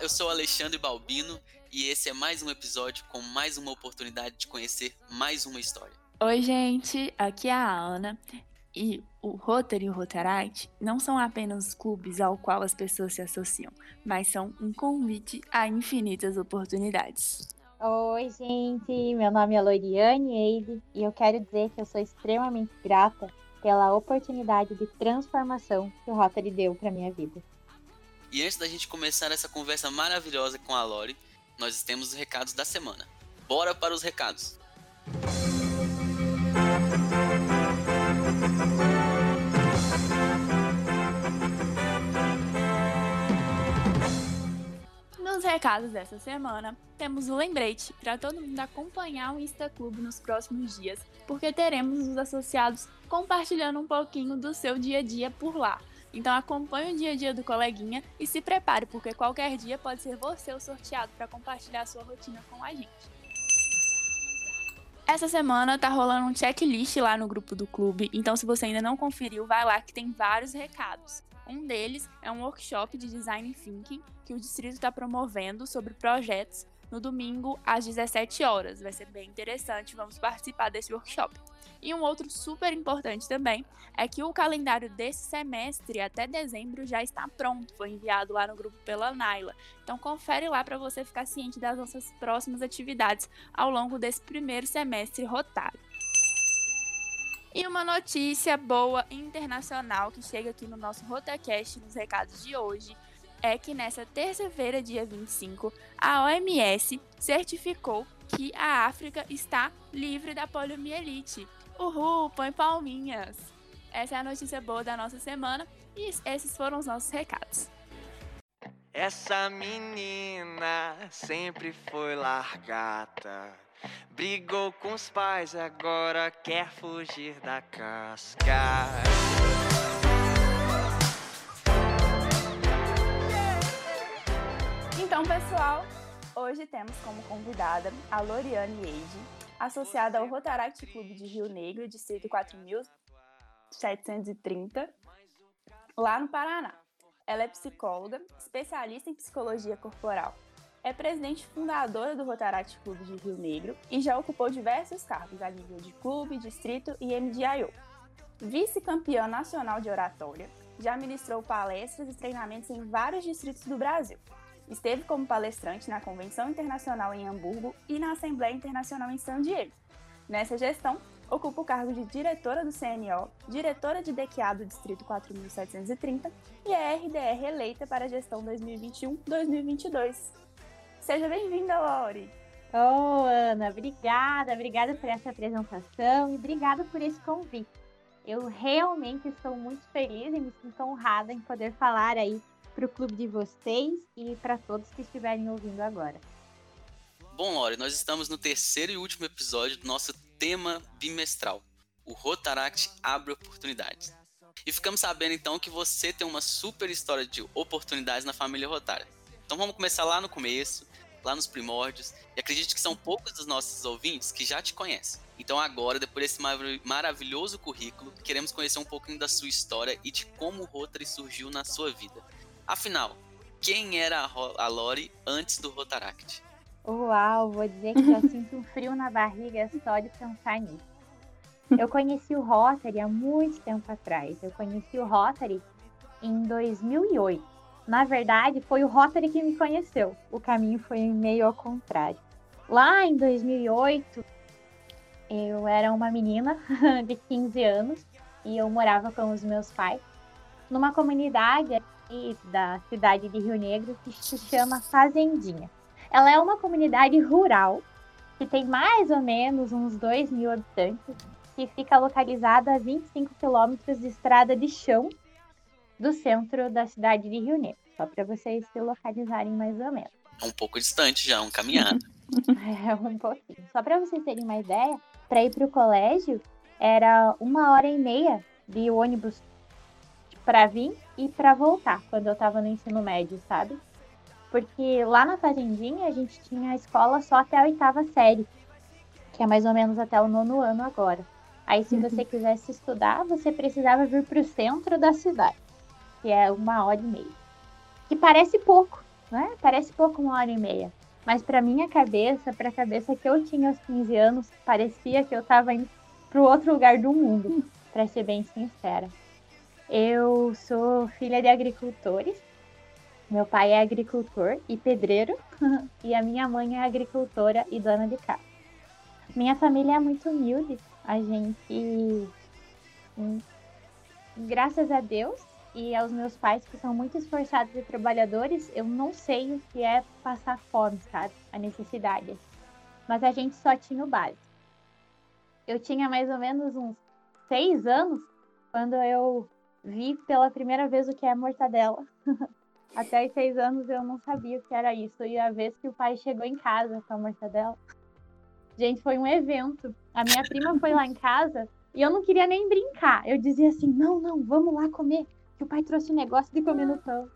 eu sou Alexandre Balbino e esse é mais um episódio com mais uma oportunidade de conhecer mais uma história. Oi, gente, aqui é a Ana e o Rotary e o Rotaract não são apenas clubes ao qual as pessoas se associam, mas são um convite a infinitas oportunidades. Oi, gente, meu nome é Loriane Eide e eu quero dizer que eu sou extremamente grata pela oportunidade de transformação que o Rotary deu para minha vida. E antes da gente começar essa conversa maravilhosa com a Lori, nós temos os recados da semana. Bora para os recados! Nos recados dessa semana, temos um lembrete para todo mundo acompanhar o Insta Clube nos próximos dias, porque teremos os associados compartilhando um pouquinho do seu dia a dia por lá. Então acompanhe o dia a dia do coleguinha e se prepare, porque qualquer dia pode ser você o sorteado para compartilhar sua rotina com a gente. Essa semana tá rolando um checklist lá no grupo do clube, então se você ainda não conferiu, vai lá que tem vários recados. Um deles é um workshop de design thinking que o distrito está promovendo sobre projetos no domingo às 17 horas. Vai ser bem interessante, vamos participar desse workshop. E um outro super importante também é que o calendário desse semestre até dezembro já está pronto, foi enviado lá no grupo pela Naila. Então confere lá para você ficar ciente das nossas próximas atividades ao longo desse primeiro semestre rotário. E uma notícia boa internacional que chega aqui no nosso Rotacast nos recados de hoje é que nessa terça-feira, dia 25, a OMS certificou que a África está livre da poliomielite. Uhul, põe palminhas! Essa é a notícia boa da nossa semana e esses foram os nossos recados. Essa menina sempre foi largata. Brigou com os pais, agora quer fugir da casca. Então, pessoal, hoje temos como convidada a Loriane Eide, associada ao Rotaract Clube de Rio Negro, distrito 4730, lá no Paraná. Ela é psicóloga, especialista em psicologia corporal. É presidente fundadora do Rotaract Clube de Rio Negro e já ocupou diversos cargos a nível de clube, distrito e MDIO. Vice-campeã nacional de oratória, já ministrou palestras e treinamentos em vários distritos do Brasil. Esteve como palestrante na Convenção Internacional em Hamburgo e na Assembleia Internacional em San Diego. Nessa gestão, ocupa o cargo de diretora do CNO, diretora de DQA do Distrito 4730 e é RDR eleita para a gestão 2021-2022. Seja bem-vinda, Lori! Oh, Ana, obrigada, obrigada por essa apresentação e obrigada por esse convite. Eu realmente estou muito feliz e me sinto honrada em poder falar aí para o clube de vocês e para todos que estiverem ouvindo agora. Bom, Lore, nós estamos no terceiro e último episódio do nosso tema bimestral. O Rotaract abre oportunidades. E ficamos sabendo então que você tem uma super história de oportunidades na família Rotária. Então vamos começar lá no começo, lá nos primórdios, e acredito que são poucos dos nossos ouvintes que já te conhecem. Então agora, depois desse maravilhoso currículo, queremos conhecer um pouquinho da sua história e de como o Rotary surgiu na sua vida. Afinal, quem era a Lori antes do Rotaract? Uau, vou dizer que já sinto um frio na barriga só de pensar nisso. Eu conheci o Rotary há muito tempo atrás. Eu conheci o Rotary em 2008. Na verdade, foi o Rotary que me conheceu. O caminho foi meio ao contrário. Lá em 2008, eu era uma menina de 15 anos e eu morava com os meus pais numa comunidade da cidade de Rio Negro que se chama Fazendinha. Ela é uma comunidade rural que tem mais ou menos uns 2 mil habitantes, que fica localizada a 25 quilômetros de estrada de chão do centro da cidade de Rio Negro, só para vocês se localizarem mais ou menos. Um pouco distante já, um caminhado. é um pouquinho. Só para vocês terem uma ideia, para ir para o colégio era uma hora e meia de ônibus para vir e para voltar quando eu estava no ensino médio, sabe? Porque lá na Fazendinha a gente tinha a escola só até a oitava série, que é mais ou menos até o nono ano agora. Aí, se você uhum. quisesse estudar, você precisava vir para o centro da cidade, que é uma hora e meia. Que parece pouco, né? Parece pouco uma hora e meia. Mas para minha cabeça, para a cabeça que eu tinha aos 15 anos, parecia que eu estava indo para outro lugar do mundo, para ser bem sincera. Eu sou filha de agricultores. Meu pai é agricultor e pedreiro, e a minha mãe é agricultora e dona de casa. Minha família é muito humilde. A gente, hum, graças a Deus e aos meus pais, que são muito esforçados e trabalhadores, eu não sei o que é passar fome, sabe? A necessidade. Mas a gente só tinha o básico. Eu tinha mais ou menos uns seis anos quando eu vi pela primeira vez o que é mortadela. Até os seis anos eu não sabia o que era isso. E a vez que o pai chegou em casa com a mortadela, gente, foi um evento. A minha prima foi lá em casa e eu não queria nem brincar. Eu dizia assim: não, não, vamos lá comer. Que o pai trouxe um negócio de comer no pão.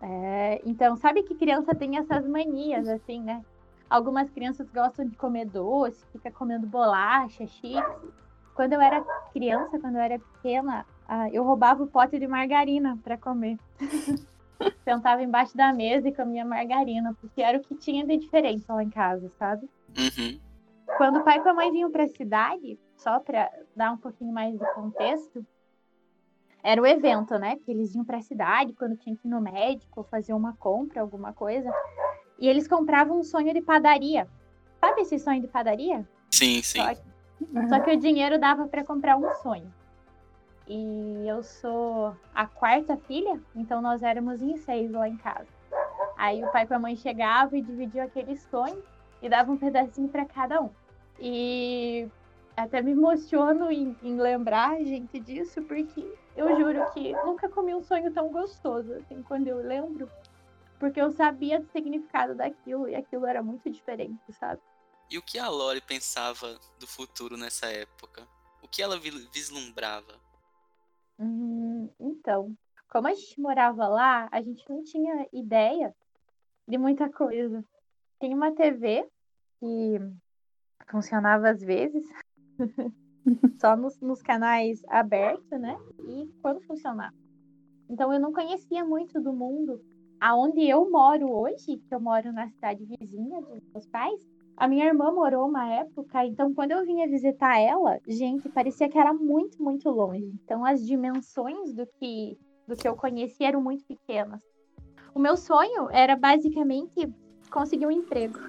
É, então, sabe que criança tem essas manias, assim, né? Algumas crianças gostam de comer doce, fica comendo bolacha, chips. Quando eu era criança, quando eu era pequena, ah, eu roubava o pote de margarina para comer. Sentava embaixo da mesa e comia margarina, porque era o que tinha de diferente lá em casa, sabe? Uhum. Quando o pai e a mãe vinham para a cidade, só para dar um pouquinho mais de contexto, era o evento, né? Que eles iam para a cidade quando tinha que ir no médico, fazer uma compra, alguma coisa. E eles compravam um sonho de padaria. Sabe esse sonho de padaria? Sim, sim. Só, uhum. só que o dinheiro dava para comprar um sonho. E eu sou a quarta filha, então nós éramos em seis lá em casa. Aí o pai com a mãe chegavam e dividiam aquele sonho e dava um pedacinho para cada um. E até me emociono em, em, lembrar, gente, disso, porque eu juro que nunca comi um sonho tão gostoso, assim, quando eu lembro. Porque eu sabia do significado daquilo e aquilo era muito diferente, sabe? E o que a Lori pensava do futuro nessa época? O que ela vislumbrava? Hum, então, como a gente morava lá, a gente não tinha ideia de muita coisa. Tem uma TV que funcionava às vezes, só nos, nos, canais abertos, né? E quando funcionava. Então eu não conhecia muito do mundo. Aonde eu moro hoje, que eu moro na cidade vizinha dos meus pais, a minha irmã morou uma época, então quando eu vinha visitar ela, gente, parecia que era muito, muito longe. Então as dimensões do que do que eu conhecia eram muito pequenas. O meu sonho era basicamente conseguir um emprego.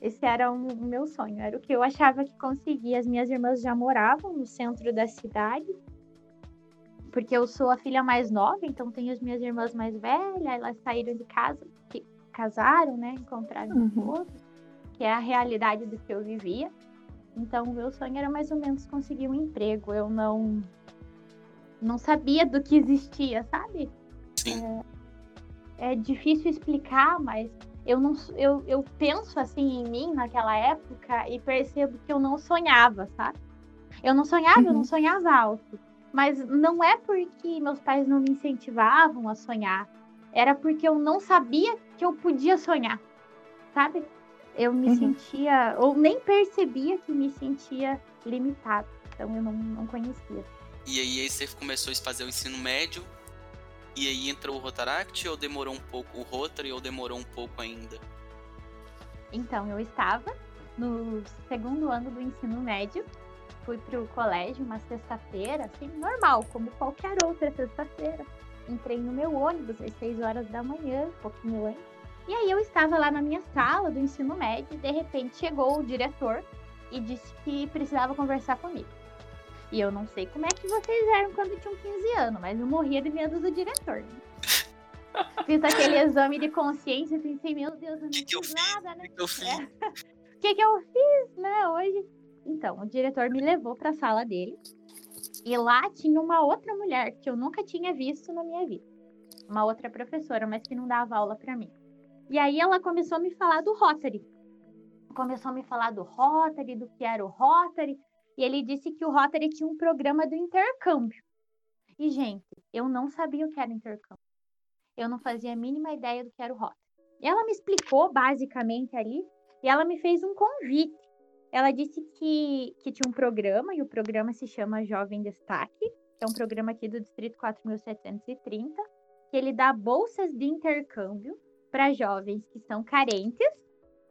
Esse era o meu sonho, era o que eu achava que conseguia. As minhas irmãs já moravam no centro da cidade, porque eu sou a filha mais nova, então tenho as minhas irmãs mais velhas, elas saíram de casa, casaram, né? Encontraram um uhum. outro, que é a realidade do que eu vivia. Então, o meu sonho era mais ou menos conseguir um emprego. Eu não não sabia do que existia, sabe? É, é difícil explicar, mas eu não eu, eu penso assim em mim naquela época e percebo que eu não sonhava, sabe? Eu não sonhava, uhum. eu não uhum. sonhava alto. Mas não é porque meus pais não me incentivavam a sonhar, era porque eu não sabia que eu podia sonhar, sabe? Eu me uhum. sentia, ou nem percebia que me sentia limitada, então eu não, não conhecia. E aí, aí você começou a fazer o ensino médio, e aí entrou o Rotaract ou demorou um pouco o Rotary ou demorou um pouco ainda? Então, eu estava no segundo ano do ensino médio, fui para o colégio uma sexta-feira, assim, normal, como qualquer outra sexta-feira. Entrei no meu ônibus às 6 horas da manhã, um pouquinho antes. E aí eu estava lá na minha sala do ensino médio e de repente chegou o diretor e disse que precisava conversar comigo. E eu não sei como é que vocês eram quando tinham 15 anos, mas eu morria de medo do diretor. Né? Fiz aquele exame de consciência e pensei, meu Deus, eu não que fiz nada, né? O que, eu fiz? O que, que eu fiz, né, hoje? Então, o diretor me levou para a sala dele e lá tinha uma outra mulher que eu nunca tinha visto na minha vida. Uma outra professora, mas que não dava aula para mim. E aí ela começou a me falar do Rotary. Começou a me falar do Rotary, do que era o Rotary, e ele disse que o Rotary tinha um programa do intercâmbio. E, gente, eu não sabia o que era intercâmbio. Eu não fazia a mínima ideia do que era o Rotary. E ela me explicou basicamente ali, e ela me fez um convite. Ela disse que, que tinha um programa, e o programa se chama Jovem Destaque, que é um programa aqui do Distrito 4730, que ele dá bolsas de intercâmbio para jovens que são carentes,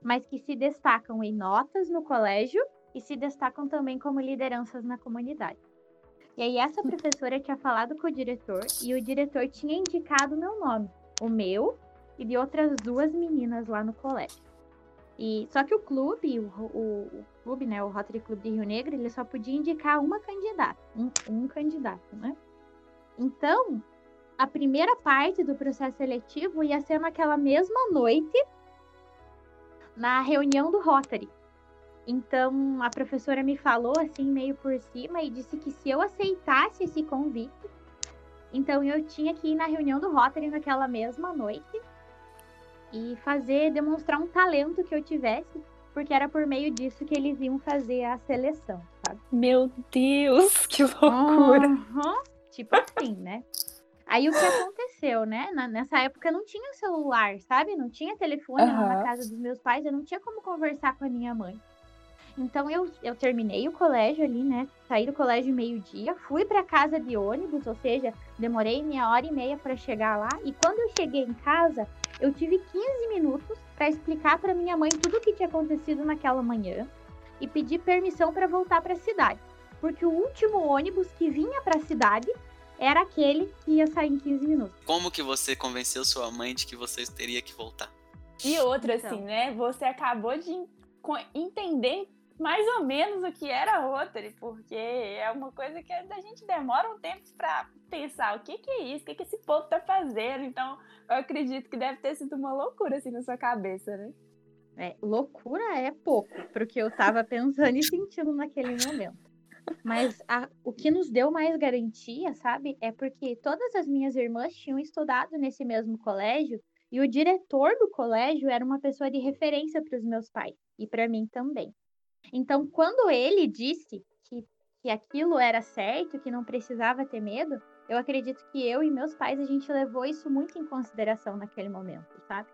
mas que se destacam em notas no colégio e se destacam também como lideranças na comunidade. E aí essa professora tinha falado com o diretor e o diretor tinha indicado o meu nome, o meu e de outras duas meninas lá no colégio. E só que o clube, o, o, o clube, né, o Rotary Club de Rio Negro, ele só podia indicar uma candidata, um, um candidato, né? Então, a primeira parte do processo seletivo ia ser naquela mesma noite, na reunião do Rotary. Então, a professora me falou assim, meio por cima, e disse que se eu aceitasse esse convite, então eu tinha que ir na reunião do Rotary naquela mesma noite e fazer, demonstrar um talento que eu tivesse, porque era por meio disso que eles iam fazer a seleção, sabe? Meu Deus, que loucura! Uhum. Tipo assim, né? Aí o que aconteceu, né? Na, nessa época não tinha celular, sabe? Não tinha telefone uhum. na casa dos meus pais, eu não tinha como conversar com a minha mãe. Então eu, eu terminei o colégio ali, né? Saí do colégio meio-dia, fui para casa de ônibus, ou seja, demorei meia hora e meia para chegar lá. E quando eu cheguei em casa, eu tive 15 minutos para explicar para minha mãe tudo o que tinha acontecido naquela manhã e pedir permissão para voltar para a cidade porque o último ônibus que vinha para a cidade era aquele que ia sair em 15 minutos. Como que você convenceu sua mãe de que vocês teria que voltar? E outra, então. assim, né? Você acabou de entender mais ou menos o que era Rotary, porque é uma coisa que a gente demora um tempo para pensar o que, que é isso, o que, que esse povo tá fazendo. Então, eu acredito que deve ter sido uma loucura assim na sua cabeça, né? É, loucura é pouco, porque eu tava pensando e sentindo naquele momento. Mas a, o que nos deu mais garantia, sabe, é porque todas as minhas irmãs tinham estudado nesse mesmo colégio e o diretor do colégio era uma pessoa de referência para os meus pais e para mim também. Então, quando ele disse que, que aquilo era certo, que não precisava ter medo, eu acredito que eu e meus pais a gente levou isso muito em consideração naquele momento, sabe?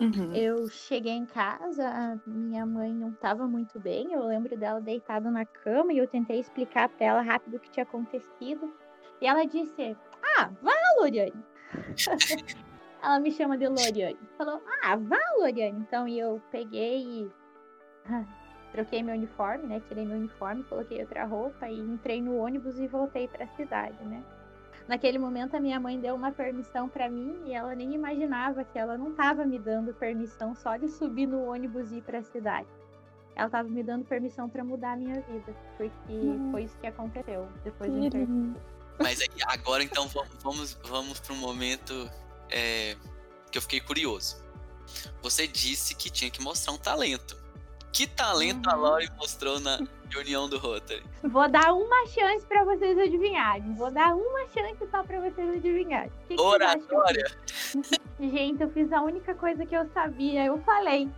Uhum. Eu cheguei em casa, minha mãe não estava muito bem. Eu lembro dela deitada na cama e eu tentei explicar para ela rápido o que tinha acontecido. E ela disse: Ah, vá, Loriane. ela me chama de Loriane. Falou: Ah, vá, Loriane. Então eu peguei e troquei meu uniforme, né? Tirei meu uniforme, coloquei outra roupa e entrei no ônibus e voltei para a cidade, né? Naquele momento, a minha mãe deu uma permissão para mim e ela nem imaginava que ela não estava me dando permissão só de subir no ônibus e ir para a cidade. Ela estava me dando permissão para mudar a minha vida, porque hum. foi isso que aconteceu depois do intercâmbio. Mas aí, agora então vamos vamos para um momento é, que eu fiquei curioso. Você disse que tinha que mostrar um talento. Que talento uhum. a Lori mostrou na reunião do Rotary? Vou dar uma chance para vocês adivinharem. Vou dar uma chance só para vocês adivinharem. Que que Oratória! Eu Gente, eu fiz a única coisa que eu sabia, eu falei.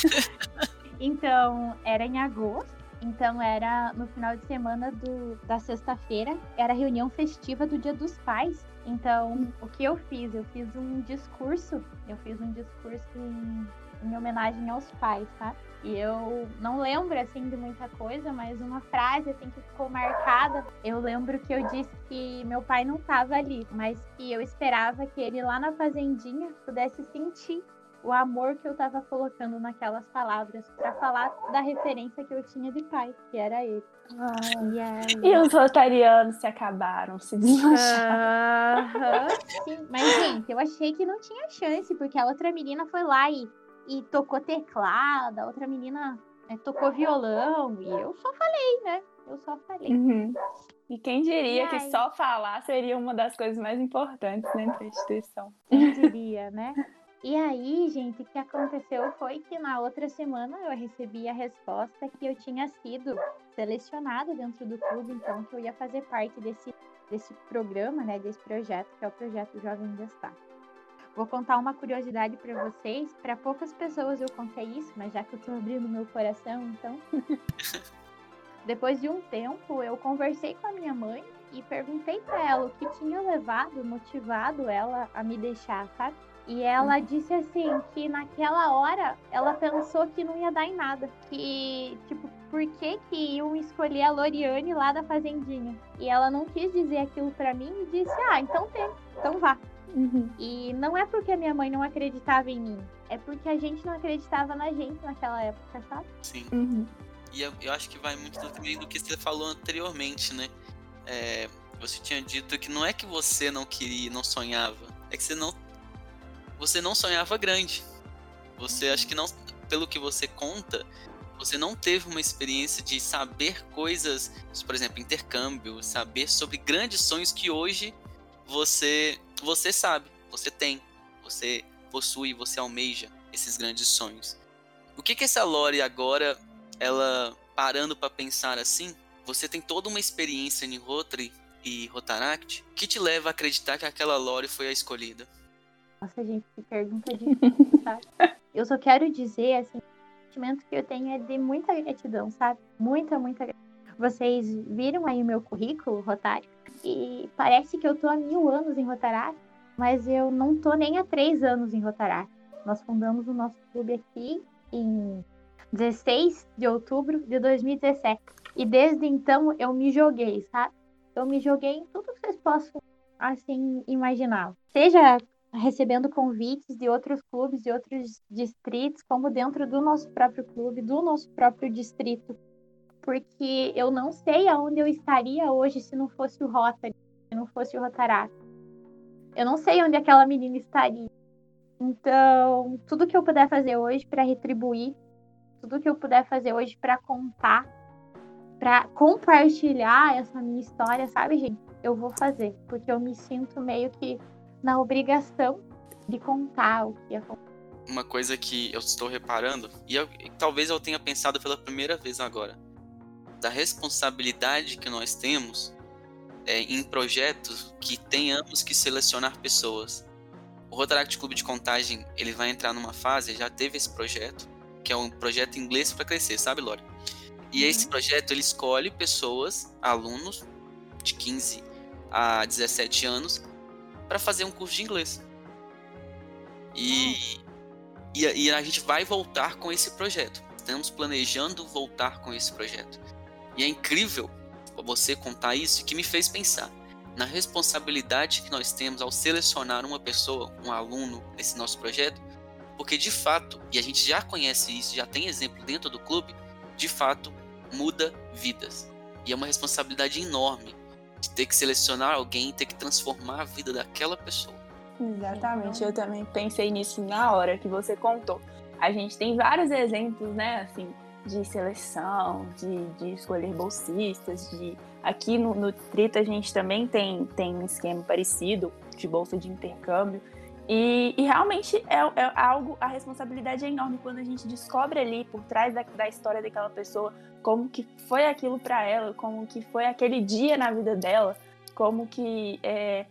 então, era em agosto. Então era no final de semana do, da sexta-feira, era a reunião festiva do Dia dos Pais. Então, o que eu fiz? Eu fiz um discurso, eu fiz um discurso em, em homenagem aos pais, tá? E eu não lembro assim de muita coisa, mas uma frase assim que ficou marcada, eu lembro que eu disse que meu pai não estava ali, mas que eu esperava que ele lá na fazendinha pudesse sentir o amor que eu estava colocando naquelas palavras para falar da referência que eu tinha de pai, que era ele. Ah, e os rotarianos se acabaram, se desmancharam. Uh -huh. Mas, gente, eu achei que não tinha chance, porque a outra menina foi lá e e tocou teclado, a outra menina é, tocou violão, e eu só falei, né? Eu só falei. Uhum. E quem diria e que só falar seria uma das coisas mais importantes né, para a instituição. Quem diria, né? E aí, gente, o que aconteceu foi que na outra semana eu recebi a resposta que eu tinha sido selecionada dentro do clube, então que eu ia fazer parte desse, desse programa, né, desse projeto, que é o projeto Jovem Destaque. Vou contar uma curiosidade para vocês. Para poucas pessoas eu contei isso, mas já que eu tô abrindo meu coração, então. Depois de um tempo, eu conversei com a minha mãe e perguntei para ela o que tinha levado, motivado ela a me deixar, sabe? E ela uhum. disse assim que naquela hora ela pensou que não ia dar em nada. Que, tipo, por que, que iam escolher a Loriane lá da fazendinha? E ela não quis dizer aquilo para mim e disse: Ah, então tem, então vá. Uhum. E não é porque a minha mãe não acreditava em mim, é porque a gente não acreditava na gente naquela época, sabe? Sim. Uhum. E eu, eu, acho que vai muito também do que você falou anteriormente, né? É, você tinha dito que não é que você não queria, não sonhava, é que você não, você não sonhava grande. Você acho que não, pelo que você conta, você não teve uma experiência de saber coisas, por exemplo, intercâmbio, saber sobre grandes sonhos que hoje você você sabe, você tem, você possui, você almeja esses grandes sonhos. O que que essa Lore agora, ela parando para pensar assim, você tem toda uma experiência em Rotary e Rotaract que te leva a acreditar que aquela Lore foi a escolhida? Nossa, gente, que pergunta difícil, sabe? Eu só quero dizer, assim, o sentimento que eu tenho é de muita gratidão, sabe? Muita, muita gratidão. Vocês viram aí o meu currículo, Rotário? E parece que eu tô há mil anos em Rotaract, mas eu não tô nem há três anos em Rotaract. Nós fundamos o nosso clube aqui em 16 de outubro de 2017. E desde então eu me joguei, sabe? Eu me joguei em tudo que vocês possam, assim, imaginar. Seja recebendo convites de outros clubes, de outros distritos, como dentro do nosso próprio clube, do nosso próprio distrito. Porque eu não sei aonde eu estaria hoje se não fosse o Rotary, se não fosse o Rotaract. Eu não sei onde aquela menina estaria. Então, tudo que eu puder fazer hoje para retribuir, tudo que eu puder fazer hoje para contar, para compartilhar essa minha história, sabe, gente? Eu vou fazer, porque eu me sinto meio que na obrigação de contar o que aconteceu. Uma coisa que eu estou reparando, e, eu, e talvez eu tenha pensado pela primeira vez agora, da responsabilidade que nós temos é, em projetos que tenhamos que selecionar pessoas. O Rotaract Clube de Contagem ele vai entrar numa fase, já teve esse projeto, que é um projeto inglês para crescer, sabe, Lore? E uhum. esse projeto ele escolhe pessoas, alunos de 15 a 17 anos, para fazer um curso de inglês. E, e, e, a gente vai voltar com esse projeto. Estamos planejando voltar com esse projeto. E é incrível você contar isso que me fez pensar na responsabilidade que nós temos ao selecionar uma pessoa, um aluno nesse nosso projeto, porque de fato, e a gente já conhece isso, já tem exemplo dentro do clube, de fato muda vidas. E é uma responsabilidade enorme de ter que selecionar alguém, ter que transformar a vida daquela pessoa. Exatamente, eu também pensei nisso na hora que você contou. A gente tem vários exemplos, né, assim, de seleção, de, de escolher bolsistas, de aqui no, no Trita a gente também tem, tem um esquema parecido de bolsa de intercâmbio. E, e realmente é, é, algo, a responsabilidade é enorme quando a gente descobre ali por trás da, da história daquela pessoa como que foi aquilo para ela, como que foi aquele dia na vida dela, como que é,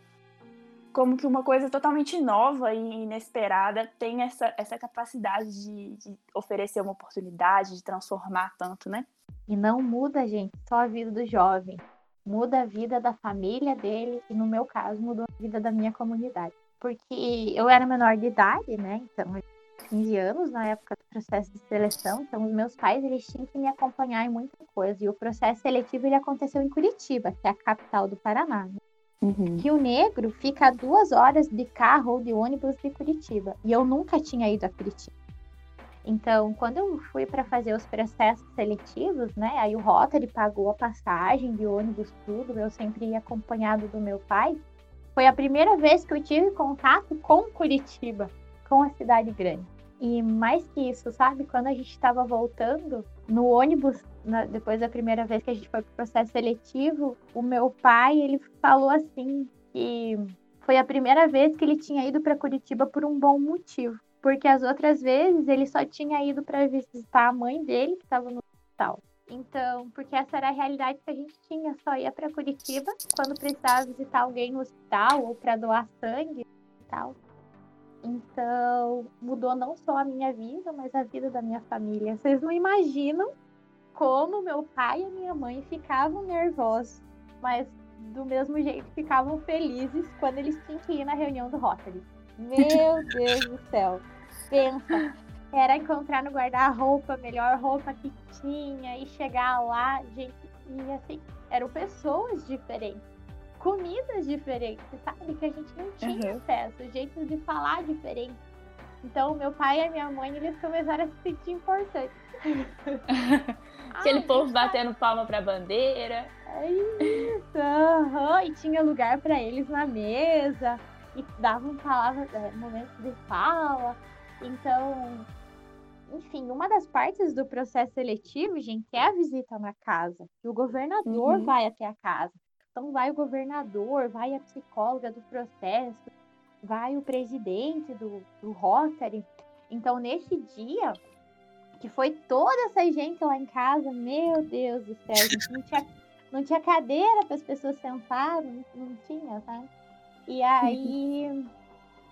como que uma coisa totalmente nova e inesperada tem essa, essa capacidade de, de oferecer uma oportunidade, de transformar tanto, né? E não muda, gente, só a vida do jovem. Muda a vida da família dele e, no meu caso, mudou a vida da minha comunidade. Porque eu era menor de idade, né? Então, 15 anos na época do processo de seleção, então os meus pais eles tinham que me acompanhar em muita coisa. E o processo seletivo ele aconteceu em Curitiba, que é a capital do Paraná. Né? Uhum. Rio Negro fica a duas horas de carro ou de ônibus de Curitiba. E eu nunca tinha ido a Curitiba. Então, quando eu fui para fazer os processos seletivos, né? Aí o Rotary pagou a passagem de ônibus, tudo. Eu sempre ia acompanhado do meu pai. Foi a primeira vez que eu tive contato com Curitiba, com a cidade grande. E mais que isso, sabe? Quando a gente estava voltando no ônibus, na, depois da primeira vez que a gente foi para o processo seletivo, o meu pai ele falou assim que foi a primeira vez que ele tinha ido para Curitiba por um bom motivo, porque as outras vezes ele só tinha ido para visitar a mãe dele que estava no hospital. Então, porque essa era a realidade que a gente tinha, só ia para Curitiba quando precisava visitar alguém no hospital ou para doar sangue e tal. Então, mudou não só a minha vida, mas a vida da minha família. Vocês não imaginam como meu pai e minha mãe ficavam nervosos, mas do mesmo jeito ficavam felizes quando eles tinham que ir na reunião do Rotary. Meu Deus do céu. Pensa, era encontrar no guarda-roupa a melhor roupa que tinha e chegar lá, gente, e assim, eram pessoas diferentes comidas diferentes, sabe? Que a gente não tinha uhum. acesso, jeitos de falar diferentes. Então, meu pai e a minha mãe, eles começaram a se sentir importantes. Aquele povo batendo palma pra bandeira. É isso, uhum. e tinha lugar para eles na mesa, e davam palavras, é, momentos de fala. Então, enfim, uma das partes do processo seletivo, gente, é a visita na casa. E o governador uhum. vai até a casa. Então, vai o governador, vai a psicóloga do processo, vai o presidente do, do Rotary. Então, nesse dia, que foi toda essa gente lá em casa, meu Deus do céu, não tinha, não tinha cadeira para as pessoas sentarem, não, não tinha, sabe? E aí,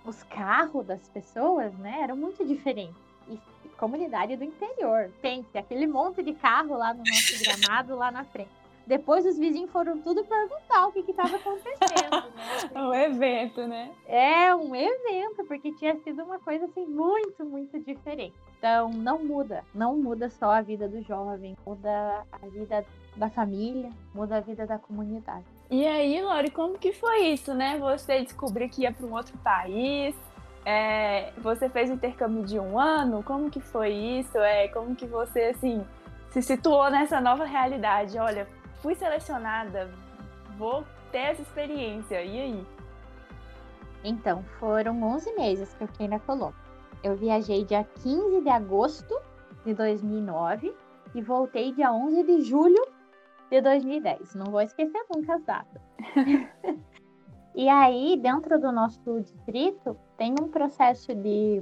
os carros das pessoas, né, eram muito diferentes. E comunidade do interior. Pense, aquele monte de carro lá no nosso gramado, lá na frente. Depois os vizinhos foram tudo perguntar o que estava acontecendo. Né? um evento, né? É, um evento, porque tinha sido uma coisa assim muito, muito diferente. Então, não muda. Não muda só a vida do jovem, muda a vida da família, muda a vida da comunidade. E aí, Lori, como que foi isso, né? Você descobriu que ia para um outro país, é, você fez o intercâmbio de um ano, como que foi isso? É, como que você, assim, se situou nessa nova realidade? Olha, fui selecionada, vou ter essa experiência. E aí? Então, foram 11 meses que eu fiquei na Colômbia. Eu viajei dia 15 de agosto de 2009 e voltei dia 11 de julho de 2010. Não vou esquecer nunca as datas. e aí, dentro do nosso distrito, tem um processo de,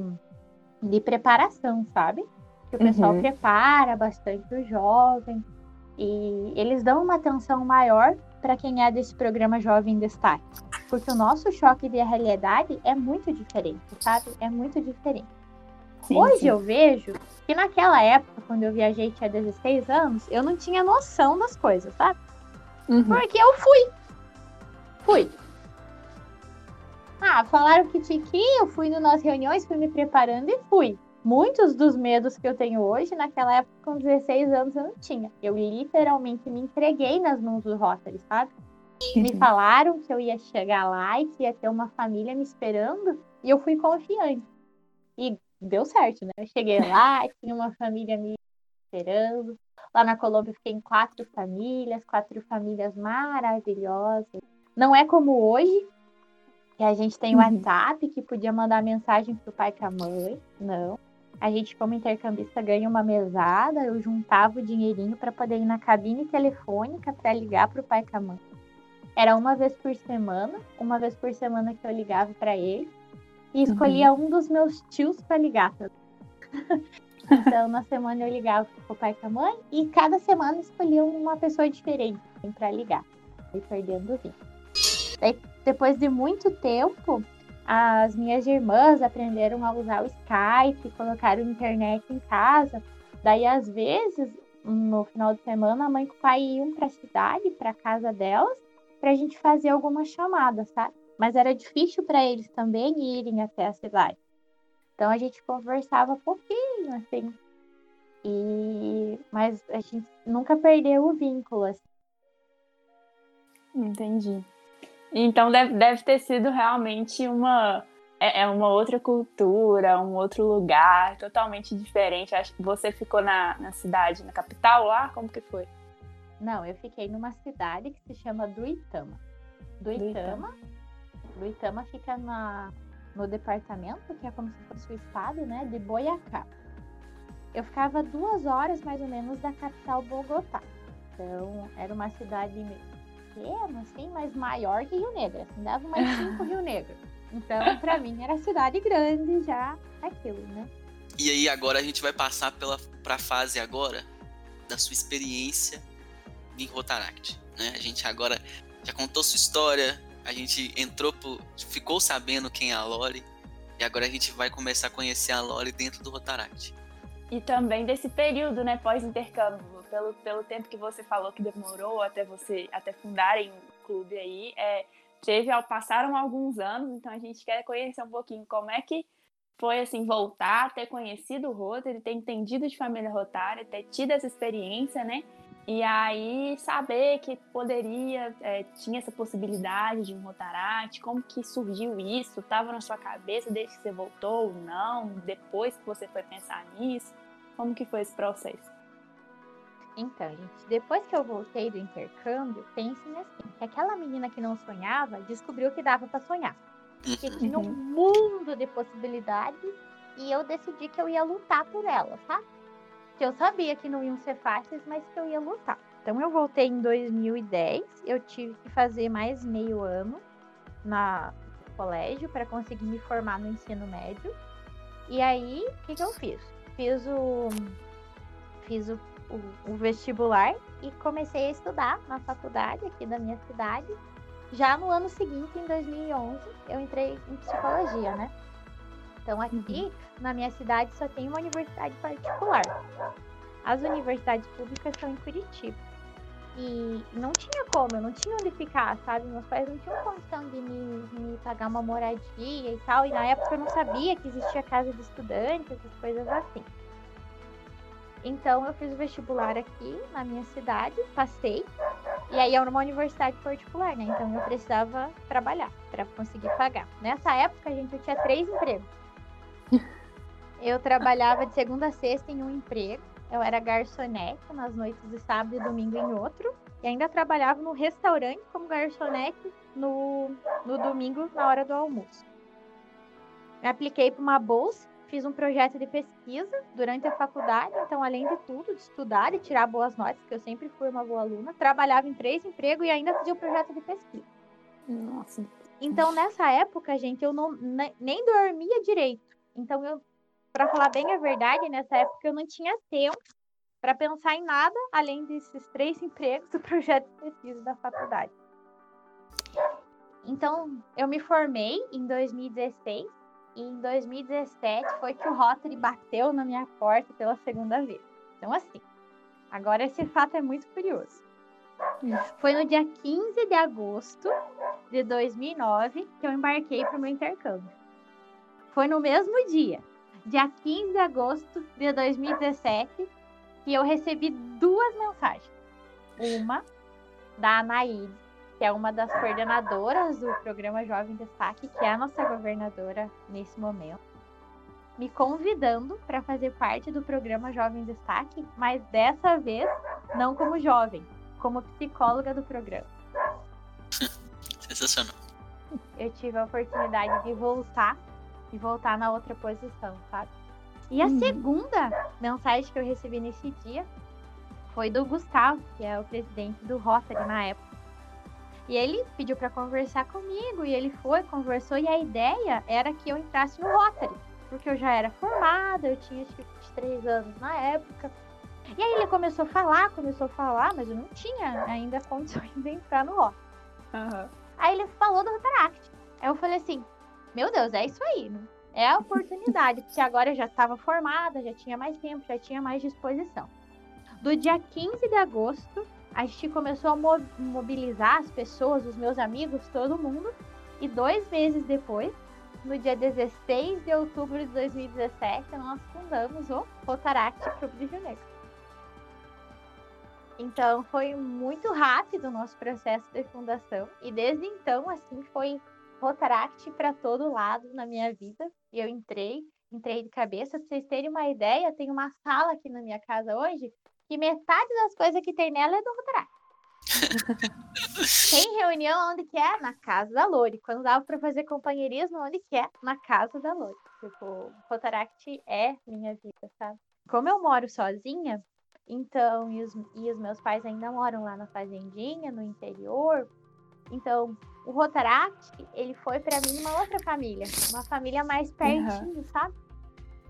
de preparação, sabe? Que o pessoal uhum. prepara bastante o jovem e eles dão uma atenção maior para quem é desse programa Jovem Destaque. Porque o nosso choque de realidade é muito diferente, sabe? É muito diferente. Sim, Hoje sim. eu vejo que naquela época, quando eu viajei tinha 16 anos, eu não tinha noção das coisas, sabe? Uhum. Porque eu fui. Fui. Ah, falaram que tinha que ir, eu fui nas reuniões, fui me preparando e fui muitos dos medos que eu tenho hoje, naquela época, com 16 anos, eu não tinha. Eu literalmente me entreguei nas mãos do Rotary, sabe? Me falaram que eu ia chegar lá e que ia ter uma família me esperando, e eu fui confiante. E deu certo, né? Eu cheguei lá, tinha uma família me esperando. Lá na Colômbia, fiquei em quatro famílias, quatro famílias maravilhosas. Não é como hoje, que a gente tem o uhum. WhatsApp, que podia mandar mensagem pro pai e pra mãe. Não a gente, como intercambista, ganha uma mesada. Eu juntava o dinheirinho para poder ir na cabine telefônica para ligar para o pai e a mãe. Era uma vez por semana, uma vez por semana que eu ligava para ele e escolhia uhum. um dos meus tios para ligar. então, na semana eu ligava para o pai e a mãe e cada semana escolhia uma pessoa diferente para ligar. E perdendo o vinho. depois de muito tempo, as minhas irmãs aprenderam a usar o Skype, colocaram internet em casa. Daí, às vezes, no final de semana, a mãe e o pai iam para a cidade, para casa delas, para a gente fazer alguma chamada, sabe? Mas era difícil para eles também irem até a cidade. Então a gente conversava pouquinho, assim. E... Mas a gente nunca perdeu o vínculo, assim. Entendi. Então deve, deve ter sido realmente uma é, é uma outra cultura, um outro lugar, totalmente diferente. Acho que você ficou na, na cidade, na capital lá? Como que foi? Não, eu fiquei numa cidade que se chama Duitama. Duitama. Duitama fica na, no departamento, que é como se fosse o estado, né, de Boiacá. Eu ficava duas horas mais ou menos da capital Bogotá. Então, era uma cidade pequeno, assim, mas maior que Rio Negro. Assim, dava mais cinco Rio Negro. Então, para mim, era cidade grande já aquilo, né? E aí, agora a gente vai passar pela, pra fase agora da sua experiência em Rotaract, né? A gente agora já contou sua história, a gente entrou, por, ficou sabendo quem é a Lore, e agora a gente vai começar a conhecer a Lore dentro do Rotaract. E também desse período, né, pós-intercâmbio, pelo, pelo tempo que você falou que demorou até você até fundarem o clube aí, é, teve, passaram alguns anos, então a gente quer conhecer um pouquinho como é que foi assim voltar, ter conhecido o Rotary, ter entendido de família rotária, ter tido essa experiência, né? E aí, saber que poderia, é, tinha essa possibilidade de um Rotaract, como que surgiu isso? Estava na sua cabeça desde que você voltou ou não? Depois que você foi pensar nisso? Como que foi esse processo? Então, gente, depois que eu voltei do intercâmbio, pensem assim, que aquela menina que não sonhava descobriu que dava para sonhar. Que Uhum. tinha um mundo de possibilidades e eu decidi que eu ia lutar por elas, sabe? Que eu sabia que não iam ser fáceis, mas que eu ia lutar. Então eu voltei em 2010, eu tive que fazer mais meio ano na no colégio para conseguir me formar no ensino médio. E aí, o que, que eu fiz? Fiz o fiz o, o, o vestibular e comecei a estudar na faculdade aqui da minha cidade. Já no ano seguinte, em 2011, eu entrei em psicologia, né? Então aqui na minha cidade só tem uma universidade particular. As universidades públicas são em Curitiba. E não tinha como, eu não tinha onde ficar, sabe? Meus pais não tinham condição de me, me pagar uma moradia e tal. E na época eu não sabia que existia casa de estudantes, essas coisas assim. Então eu fiz o vestibular aqui na minha cidade, passei. E aí era uma universidade particular, né? Então eu precisava trabalhar para conseguir pagar. Nessa época, gente, eu tinha três empregos. Eu trabalhava de segunda a sexta em um emprego. Eu era garçonete nas noites de sábado e domingo em outro. E ainda trabalhava no restaurante como garçonete no, no domingo na hora do almoço. Me apliquei para uma bolsa, fiz um projeto de pesquisa durante a faculdade. Então, além de tudo, de estudar e tirar boas notas, que eu sempre fui uma boa aluna, trabalhava em três empregos e ainda fazia o projeto de pesquisa. Nossa. Então, nessa época, gente, eu não, ne- nem dormia direito. Então, eu, para falar bem a verdade, nessa época eu não tinha tempo para pensar em nada além desses três empregos do projeto de pesquisa da faculdade. Então, eu me formei em 2016 e em 2017 foi que o Rotary bateu na minha porta pela segunda vez. Então, assim, agora esse fato é muito curioso. Foi no dia 15 de agosto de 2009 que eu embarquei para o meu intercâmbio. Foi no mesmo dia, dia 15 de agosto de 2017, que eu recebi duas mensagens. Uma da Anaíde, que é uma das coordenadoras do programa Jovem Destaque, que é a nossa governadora nesse momento, me convidando para fazer parte do programa Jovem Destaque, mas dessa vez não como jovem, como psicóloga do programa. Sensacional. eu tive a oportunidade de voltar e voltar na outra posição, sabe? E a Uhum. segunda mensagem que eu recebi nesse dia foi do Gustavo, que é o presidente do Rotary na época. E ele pediu para conversar comigo e ele foi, conversou e a ideia era que eu entrasse no Rotary, porque eu já era formada, eu tinha acho que 23 anos na época. E aí ele começou a falar, começou a falar, mas eu não tinha ainda condições de entrar no Rotary. Aham. Aí ele falou do Rotaract. Aí eu falei assim: Meu Deus, é isso aí. né? É a oportunidade, porque agora eu já estava formada, já tinha mais tempo, já tinha mais disposição. Do dia 15 de agosto, a gente começou a mo- mobilizar as pessoas, os meus amigos, todo mundo. E dois meses depois, no dia 16 de outubro de 2017, nós fundamos o Rotaract Clube de Rio Negro. Então foi muito rápido o nosso processo de fundação e desde então assim foi Rotaract para todo lado na minha vida. E eu entrei, entrei de cabeça. Pra vocês terem uma ideia, tem uma sala aqui na minha casa hoje que metade das coisas que tem nela é do Rotaract. tem reunião onde que é? Na casa da Lori. Quando dava para fazer companheirismo, onde que é? Na casa da Lori. Tipo, o Rotaract é minha vida, sabe? Como eu moro sozinha, então, e os, e os meus pais ainda moram lá na fazendinha, no interior. Então, o Rotaract, ele foi pra mim uma outra família, uma família mais pertinho, sabe?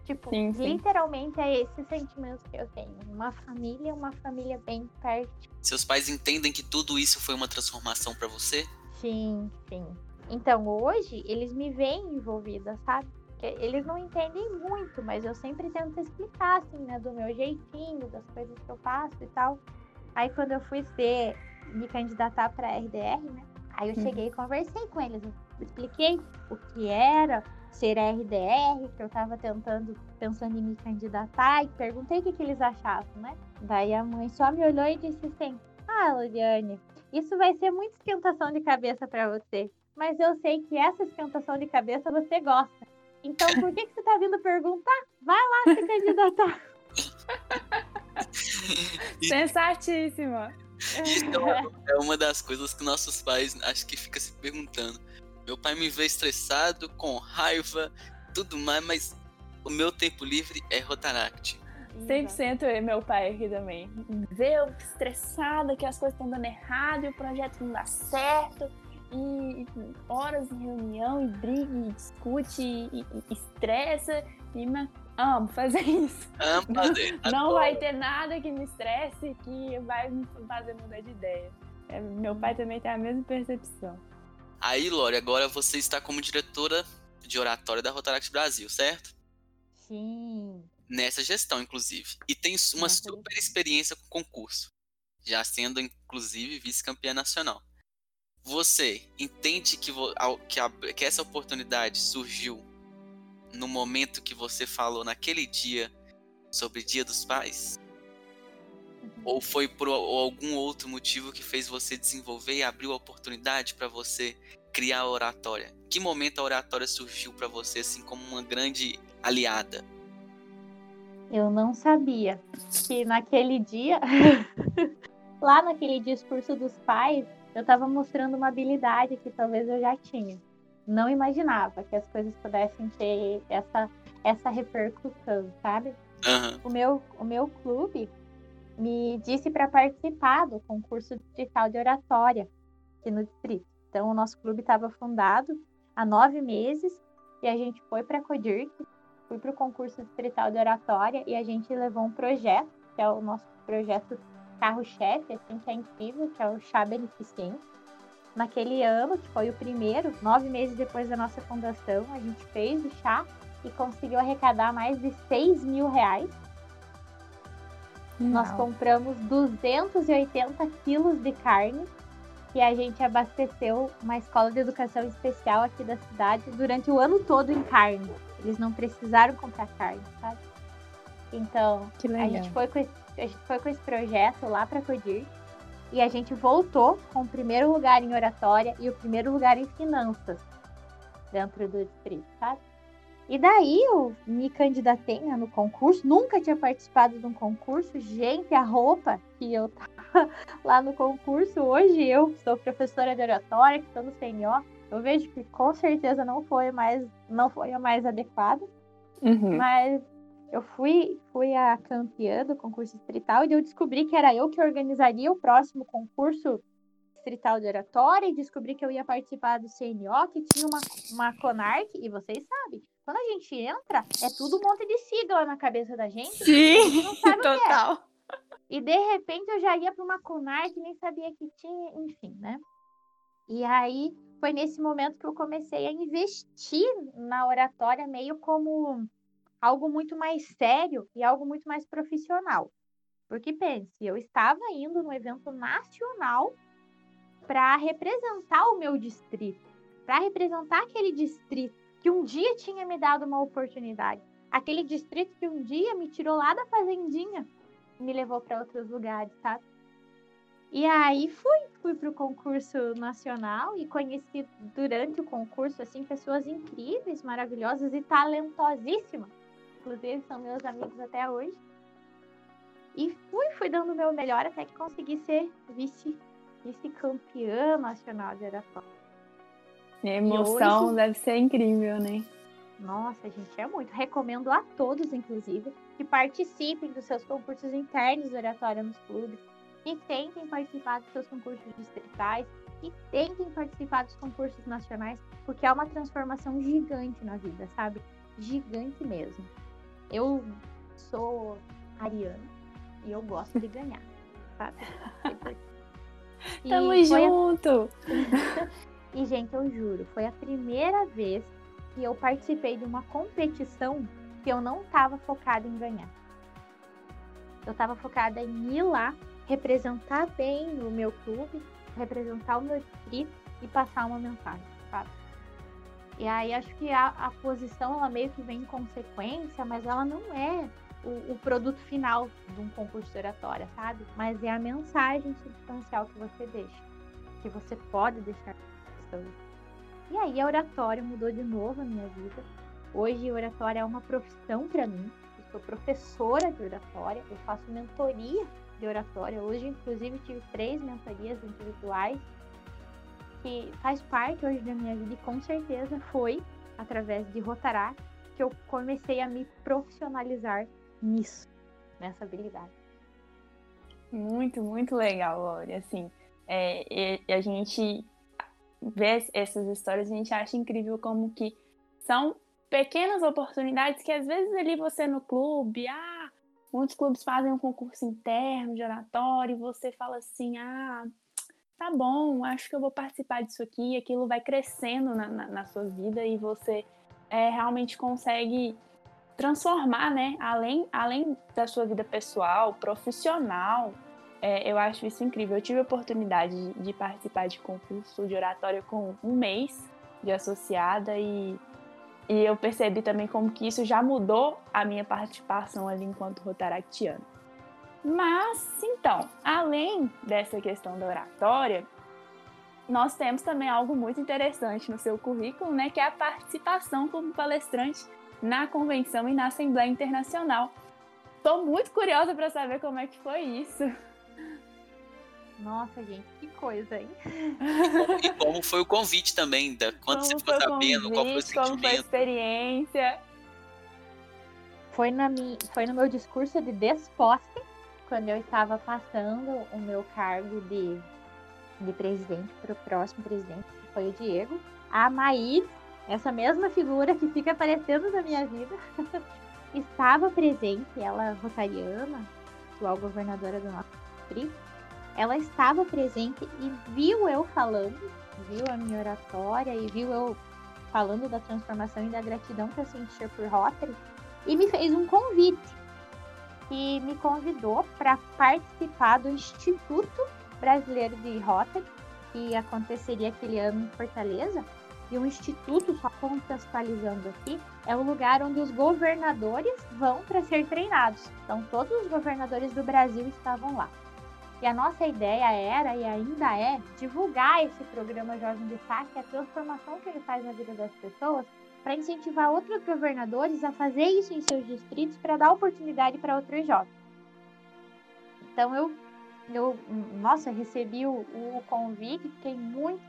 Tipo, Sim, sim. literalmente é esse sentimento que eu tenho. Uma família, uma família bem perto. Seus pais entendem que tudo isso foi uma transformação pra você? Sim, sim. Então, hoje, eles me veem envolvida, sabe? Porque Eles não entendem muito, mas eu sempre tento explicar, assim, né? Do meu jeitinho, das coisas que eu faço e tal. Aí, quando eu fui ser, me candidatar pra RDR, né? Aí eu Uhum. cheguei e conversei com eles. Expliquei o que era, ser RDR, que eu estava tentando, pensando em me candidatar, e perguntei o que, que eles achavam, né? Daí a mãe só me olhou e disse assim: Ah, Loriane, isso vai ser muita esquentação de cabeça para você, mas eu sei que essa esquentação de cabeça você gosta. Então por que, que você tá vindo perguntar? Vai lá se candidatar. Sensatíssima. Isso é uma das coisas que nossos pais acho que fica se perguntando. Meu pai me vê estressado, com raiva, tudo mais, mas o meu tempo livre é Rotaract. 100% é meu pai aqui também. Vê eu estressada que as coisas estão dando errado e o projeto não dá certo. E horas em reunião, e briga, e discute, e, e estressa. E mas, amo fazer isso. Amo fazer. Não, não vai ter nada que me estresse que vai me fazer mudar de ideia. É, meu pai também tem a mesma percepção. Aí, Lore, agora você está como diretora de oratória da Rotaract Brasil, certo? Sim. Nessa gestão, inclusive. E tem uma Nossa. super experiência com concurso, já sendo, inclusive, vice-campeã nacional. Você entende que, que, a, que essa oportunidade surgiu no momento que você falou naquele dia sobre Dia dos Pais? Uhum. Ou foi por algum outro motivo que fez você desenvolver e abriu a oportunidade para você criar a oratória? Que momento a oratória surgiu para você assim como uma grande aliada? Eu não sabia que naquele dia, lá naquele discurso dos pais, eu estava mostrando uma habilidade que talvez eu já tinha. Não imaginava que as coisas pudessem ter essa, essa repercussão, sabe? Uhum. O, meu, o meu clube me disse para participar do concurso distrital de oratória aqui no distrito. Então, o nosso clube estava fundado há nove meses e a gente foi para a Codirc, fui para o concurso distrital de oratória e a gente levou um projeto, que é o nosso projeto carro-chefe, assim, que é incrível, que é o Chá Beneficente. Naquele ano, que foi o primeiro, nove meses depois da nossa fundação, a gente fez o chá e conseguiu arrecadar mais de 6 mil reais. Não. Nós compramos 280 quilos de carne e a gente abasteceu uma escola de educação especial aqui da cidade durante o ano todo em carne. Eles não precisaram comprar carne, sabe? Então, a gente foi com esse a gente foi com esse projeto lá para Codir e a gente voltou com o primeiro lugar em oratória e o primeiro lugar em finanças dentro do distrito, sabe? E daí eu me candidatei né, no concurso, nunca tinha participado de um concurso. Gente, a roupa que eu tava lá no concurso, hoje eu sou professora de oratória, que estou no CNO, eu vejo que com certeza não foi mais, não foi a mais adequada. Uhum. Mas eu fui, fui a campeã do concurso distrital e eu descobri que era eu que organizaria o próximo concurso distrital de oratória e descobri que eu ia participar do CNO, que tinha uma, uma CONARC, e vocês sabem, quando a gente entra, é tudo um monte de sigla na cabeça da gente. Sim, é. total. É. E de repente eu já ia para uma CONARC, nem sabia que tinha, enfim, né? E aí foi nesse momento que eu comecei a investir na oratória meio como algo muito mais sério e algo muito mais profissional. Porque pense, eu estava indo no evento nacional para representar o meu distrito, para representar aquele distrito que um dia tinha me dado uma oportunidade, aquele distrito que um dia me tirou lá da fazendinha e me levou para outros lugares, sabe? E aí fui, fui para o concurso nacional e conheci durante o concurso assim pessoas incríveis, maravilhosas e talentosíssimas inclusive são meus amigos até hoje. E fui, fui dando o meu melhor até que consegui ser vice, vice-campeã nacional de A emoção hoje, deve ser incrível, né? Nossa, gente, é muito. Recomendo a todos, inclusive, que participem dos seus concursos internos de oratória nos clubes, que tentem participar dos seus concursos distritais, que tentem participar dos concursos nacionais, porque é uma transformação gigante na vida, sabe? Gigante mesmo. Eu sou ariana e eu gosto de ganhar, sabe? E Tamo junto! A... e, gente, eu juro, foi a primeira vez que eu participei de uma competição que eu não estava focada em ganhar. Eu estava focada em ir lá, representar bem o meu clube, representar o meu distrito e passar uma mensagem, sabe? E aí acho que a, a posição ela meio que vem em consequência, mas ela não é o, o, produto final de um concurso de oratória, sabe? Mas é a mensagem substancial que você deixa, que você pode deixar E aí a oratória mudou de novo a minha vida. Hoje a oratória é uma profissão para mim. Eu sou professora de oratória, eu faço mentoria de oratória. Hoje, inclusive, tive três mentorias individuais que faz parte hoje da minha vida e com certeza foi através de Rotará que eu comecei a me profissionalizar nisso, nessa habilidade. Muito, muito legal, Lore. Assim, é, e a gente vê essas histórias, a gente acha incrível como que são pequenas oportunidades que às vezes ali você no clube, ah, muitos clubes fazem um concurso interno de oratório e você fala assim, ah, tá bom, acho que eu vou participar disso aqui, aquilo vai crescendo na, na, na sua vida e você é, realmente consegue transformar, né? Além, além da sua vida pessoal, profissional, é, eu acho isso incrível. Eu tive a oportunidade de, de, participar de concurso de oratória com um mês de associada e, e eu percebi também como que isso já mudou a minha participação ali enquanto rotaractiana. Mas, então, além dessa questão da oratória, nós temos também algo muito interessante no seu currículo, né, que é a participação como palestrante na convenção e na Assembleia Internacional. Estou muito curiosa para saber como é que foi isso. Nossa, gente, que coisa, hein? E como foi o convite também, da, quando como você ficou sabendo, convite, qual foi o sentimento? Como foi a experiência? Foi, na minha, foi no meu discurso de desposta, quando eu estava passando o meu cargo de, de presidente para o próximo presidente, que foi o Diego. A Maís essa mesma figura que fica aparecendo na minha vida, estava presente, ela rotariana, atual governadora do nosso distrito, ela estava presente e viu eu falando, viu a minha oratória e viu eu falando da transformação e da gratidão que eu sentia por Rotary e me fez um convite e me convidou para participar do Instituto Brasileiro de Rotary que aconteceria aquele ano em Fortaleza e o Instituto, só contextualizando aqui, é o lugar onde os governadores vão para ser treinados. Então, todos os governadores do Brasil estavam lá. E a nossa ideia era e ainda é divulgar esse programa Jovem Destaque, a transformação que ele faz na vida das pessoas, para incentivar outros governadores a fazer isso em seus distritos para dar oportunidade para outros jovens. Então eu, eu nossa, recebi o, o convite, fiquei muito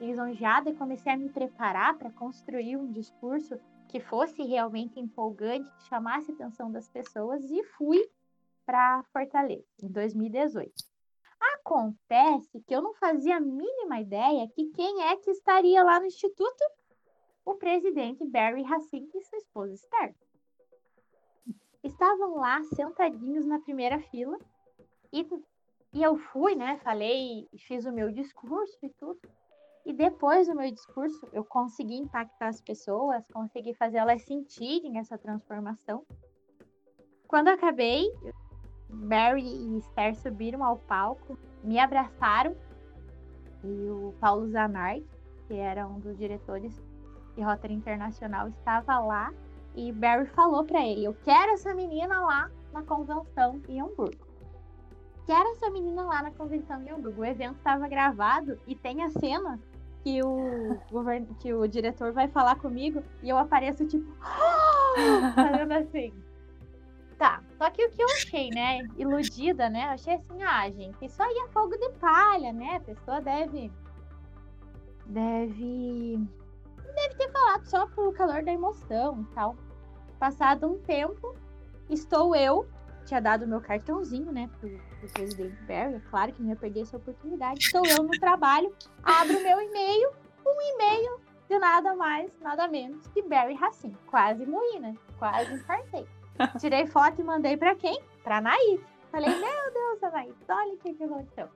lisonjeada e comecei a me preparar para construir um discurso que fosse realmente empolgante, que chamasse a atenção das pessoas e fui para Fortaleza em 2018. Acontece que eu não fazia a mínima ideia que quem é que estaria lá no instituto? O presidente Barry Racine e sua esposa Esther. Estavam lá sentadinhos na primeira fila e, e eu fui, né? Falei, fiz o meu discurso e tudo. E depois do meu discurso, eu consegui impactar as pessoas, consegui fazer elas sentirem essa transformação. Quando acabei, Barry e Esther subiram ao palco, me abraçaram e o Paulo Zanardi, que era um dos diretores de Rotary Internacional, estava lá e Barry falou para ele: Eu quero essa menina lá na convenção em Hamburgo. Quero essa menina lá na convenção em Hamburgo. O evento estava gravado e tem a cena que o, que o diretor vai falar comigo e eu apareço tipo, falando assim. Só que o que eu achei, né, iludida, né, eu achei assim, ah, gente, isso aí é fogo de palha, né, a pessoa deve, deve, deve ter falado só pelo calor da emoção e tal. Passado um tempo, estou eu, tinha dado meu cartãozinho, né, pro, pro presidente Barry, é claro que não ia perder essa oportunidade. Estou eu no trabalho, abro meu e-mail, um e-mail de nada mais, nada menos que Barry Racine. Quase morri, né? Quase infartei. Tirei foto e mandei para quem? Pra Nair. Falei, meu Deus, Anaís, olha o que, aconteceu.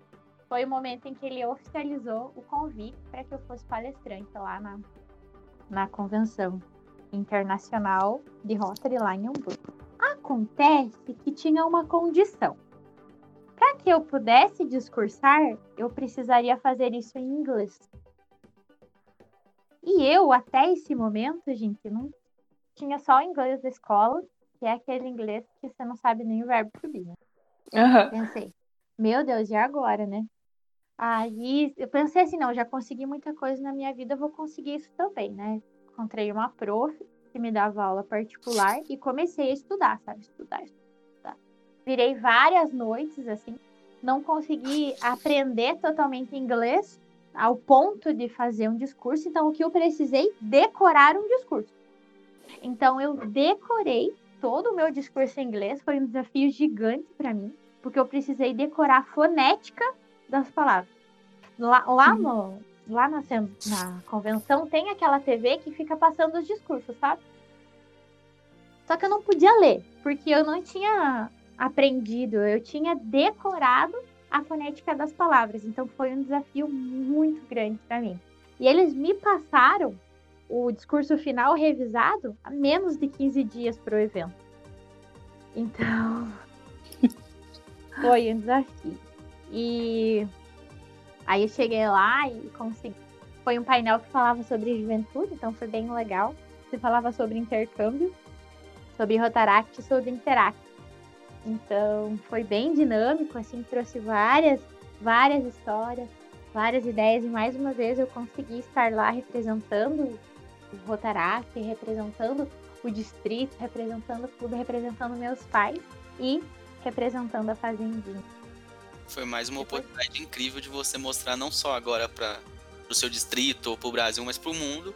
Foi o momento em que ele oficializou o convite para que eu fosse palestrante lá na, na convenção internacional de Rotary lá em Hamburgo. Acontece que tinha uma condição. Para que eu pudesse discursar, eu precisaria fazer isso em inglês. E eu, até esse momento, gente, não tinha só inglês da escola, que é aquele inglês que você não sabe nem o verbo to be, né? Uhum. Pensei, meu Deus, e agora, né? Aí eu pensei assim, não, já consegui muita coisa na minha vida, vou conseguir isso também, né? Encontrei uma prof que me dava aula particular e comecei a estudar, sabe? Estudar, estudar. Virei várias noites, assim, não consegui aprender totalmente inglês ao ponto de fazer um discurso, então o que eu precisei decorar um discurso. Então eu decorei todo o meu discurso em inglês, foi um desafio gigante para mim, porque eu precisei decorar a fonética das palavras. Lá, lá, no, lá na, na convenção tem aquela TV que fica passando os discursos, sabe? Só que eu não podia ler, porque eu não tinha aprendido, eu tinha decorado a fonética das palavras. Então foi um desafio muito grande para mim. E eles me passaram o discurso final revisado a menos de 15 dias para o evento. Então, foi um desafio. E aí eu cheguei lá e consegui. Foi um painel que falava sobre juventude, então foi bem legal. Você falava sobre intercâmbio, sobre Rotaract, sobre Interact. Então foi bem dinâmico, assim, trouxe várias, várias histórias, várias ideias e mais uma vez eu consegui estar lá representando Rotaract, representando o distrito, representando tudo, representando meus pais e representando a fazendinha. Foi mais uma oportunidade incrível de você mostrar não só agora para o seu distrito ou para o Brasil, mas para o mundo,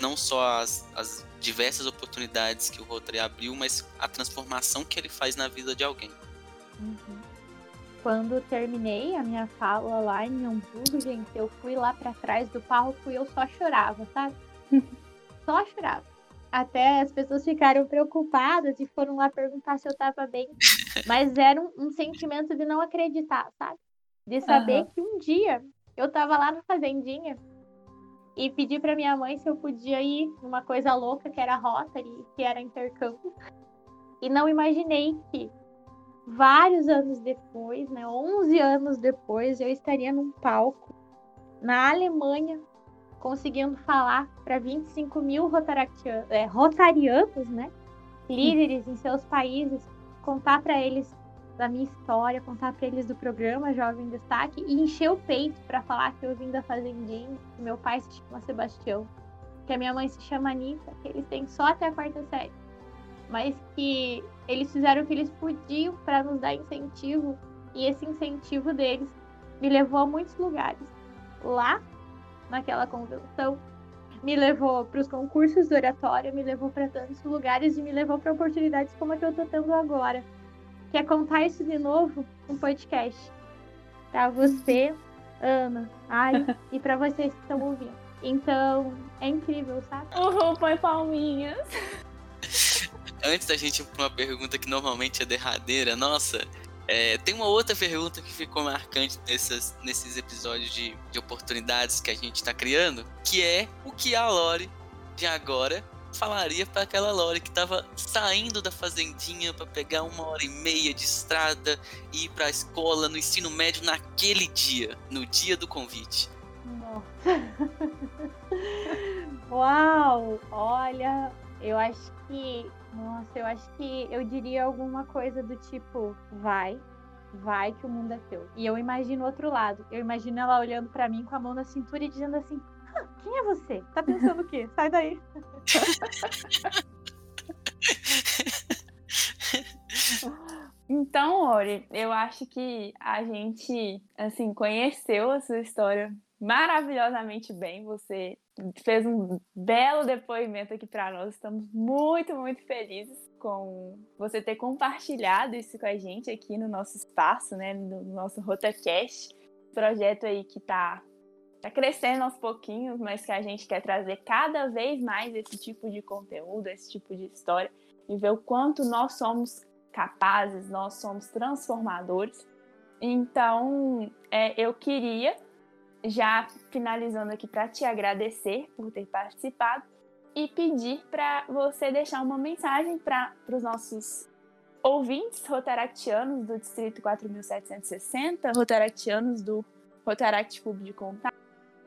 não só as, as diversas oportunidades que o Rotary abriu, mas a transformação que ele faz na vida de alguém. Uhum. Quando terminei a minha fala lá em Hamburgo, gente, eu fui lá para trás do palco e eu só chorava, sabe? só chorava. Até as pessoas ficaram preocupadas e foram lá perguntar se eu tava bem. Mas era um, um sentimento de não acreditar, sabe? De saber uhum. que um dia eu tava lá na fazendinha e pedi para minha mãe se eu podia ir numa coisa louca que era Rotary, que era intercâmbio. E não imaginei que vários anos depois, né, 11 anos depois, eu estaria num palco na Alemanha conseguindo falar para 25 mil é, rotarianos, né? Líderes em seus países, contar para eles da minha história, contar para eles do programa Jovem Destaque e encher o peito para falar que eu vim da Fazendinha, que meu pai se chama Sebastião, que a minha mãe se chama Anitta, que eles têm só até a quarta série, mas que eles fizeram o que eles podiam para nos dar incentivo e esse incentivo deles me levou a muitos lugares. Lá naquela convenção, me levou para os concursos de oratória, me levou para tantos lugares e me levou para oportunidades como a que eu estou tendo agora. Que é contar isso de novo um podcast. Para você, Ana, ai, e para vocês que estão ouvindo. Então, é incrível, sabe? Uhum, põe palminhas. Antes da gente ir para uma pergunta que normalmente é derradeira, nossa, é, tem uma outra pergunta que ficou marcante nessas, nesses episódios de, de oportunidades que a gente está criando, que é o que a Lore de agora falaria para aquela Lore que estava saindo da fazendinha para pegar uma hora e meia de estrada e ir para a escola no ensino médio naquele dia, no dia do convite. Nossa. Uau! Olha, eu acho que nossa, eu acho que eu diria alguma coisa do tipo, vai, vai que o mundo é teu. E eu imagino o outro lado. Eu imagino ela olhando para mim com a mão na cintura e dizendo assim: ah, quem é você? Tá pensando o quê? Sai daí. Então, Ori, eu acho que a gente, assim, conheceu a sua história maravilhosamente bem. Você fez um belo depoimento aqui para nós. Estamos muito, muito felizes com você ter compartilhado isso com a gente aqui no nosso espaço, né, no nosso RotaCast, projeto aí que está tá crescendo aos pouquinhos, mas que a gente quer trazer cada vez mais esse tipo de conteúdo, esse tipo de história e ver o quanto nós somos capazes, nós somos transformadores. Então, é, eu queria já finalizando aqui para te agradecer por ter participado e pedir para você deixar uma mensagem para os nossos ouvintes rotaractianos do Distrito 4760, rotaractianos do Rotaract Clube de Contato,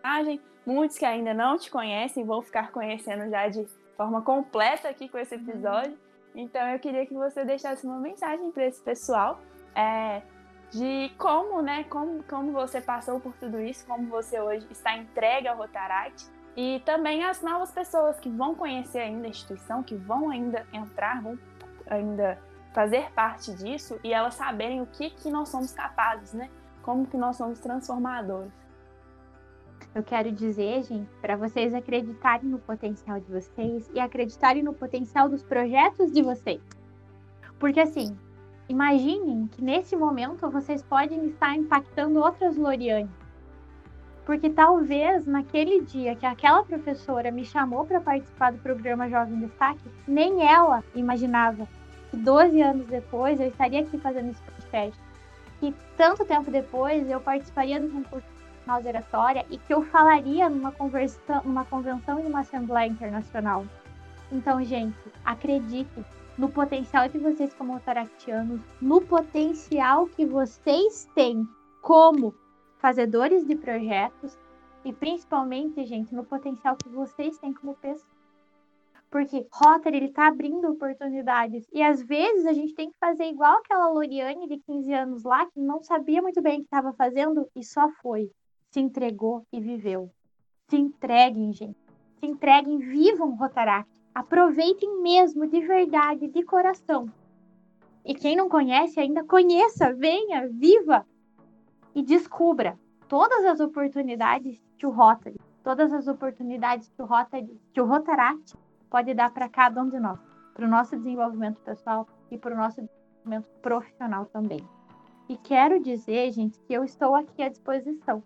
personagem. Muitos que ainda não te conhecem vão ficar conhecendo já de forma completa aqui com esse episódio. Então eu queria que você deixasse uma mensagem para esse pessoal é, de como, né, como, como você passou por tudo isso, como você hoje está entregue ao Rotaract e também as novas pessoas que vão conhecer ainda a instituição, que vão ainda entrar, vão ainda fazer parte disso e elas saberem o que, que nós somos capazes, né? Como que nós somos transformadores. Eu quero dizer, gente, para vocês acreditarem no potencial de vocês e acreditarem no potencial dos projetos de vocês. Porque assim, imaginem que nesse momento vocês podem estar impactando outras Loriane. Porque talvez naquele dia que aquela professora me chamou para participar do programa Jovem Destaque, nem ela imaginava que 12 anos depois eu estaria aqui fazendo esse podcast. Que tanto tempo depois eu participaria do concurso nacional de oratória e que eu falaria numa, conversa, numa convenção e numa assembleia internacional. Então, gente, acredite no potencial de vocês como autaractianos, no potencial que vocês têm como fazedores de projetos e principalmente, gente, no potencial que vocês têm como pessoas. Porque Rotary, ele tá abrindo oportunidades. E às vezes a gente tem que fazer igual aquela Loriane de 15 anos lá, que não sabia muito bem o que estava fazendo e só foi se entregou e viveu. Se entreguem, gente. Se entreguem, vivam Rotaract. Aproveitem mesmo, de verdade, de coração. E quem não conhece ainda, conheça, venha, viva e descubra todas as oportunidades que o Rotary, todas as oportunidades que o Rotary, que o Rotaract pode dar para cada um de nós, para o nosso desenvolvimento pessoal e para o nosso desenvolvimento profissional também. E quero dizer, gente, que eu estou aqui à disposição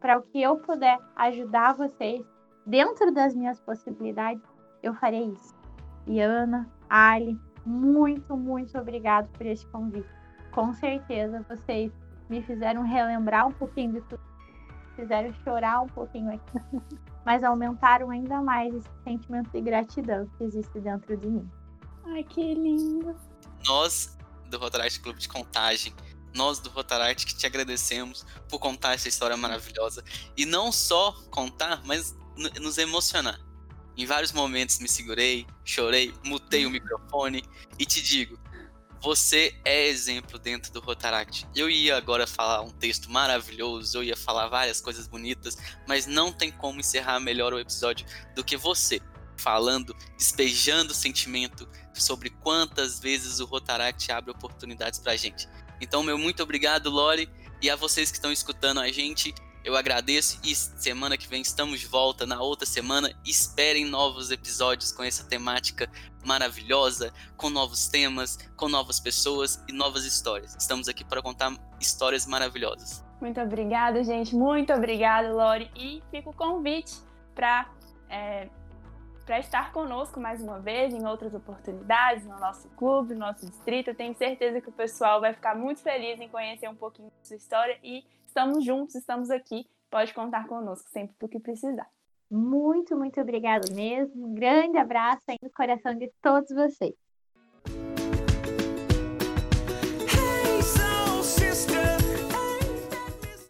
para o que eu puder ajudar vocês dentro das minhas possibilidades, eu farei isso. E Ana, Ali, muito, muito obrigado por este convite. Com certeza vocês me fizeram relembrar um pouquinho de tudo, fizeram chorar um pouquinho aqui, mas aumentaram ainda mais esse sentimento de gratidão que existe dentro de mim. Ai, que lindo! Nós, do Rotaract Clube de Contagem, nós do Rotaract que te agradecemos por contar essa história maravilhosa. E não só contar, mas nos emocionar. Em vários momentos me segurei, chorei, mutei o microfone e te digo, você é exemplo dentro do Rotaract. Eu ia agora falar um texto maravilhoso, eu ia falar várias coisas bonitas, mas não tem como encerrar melhor o episódio do que você falando, despejando sentimento sobre quantas vezes o Rotaract abre oportunidades pra gente. Então, meu muito obrigado, Lori, e a vocês que estão escutando a gente. Eu agradeço e semana que vem estamos de volta. Na outra semana, esperem novos episódios com essa temática maravilhosa, com novos temas, com novas pessoas e novas histórias. Estamos aqui para contar histórias maravilhosas. Muito obrigada, gente. Muito obrigada, Lori. E fica o convite para é, estar conosco mais uma vez em outras oportunidades, no nosso clube, no nosso distrito. Tenho certeza que o pessoal vai ficar muito feliz em conhecer um pouquinho da sua história e estamos juntos, estamos aqui. Pode contar conosco sempre do que precisar. Muito, muito obrigada mesmo. Um grande abraço aí no coração de todos vocês.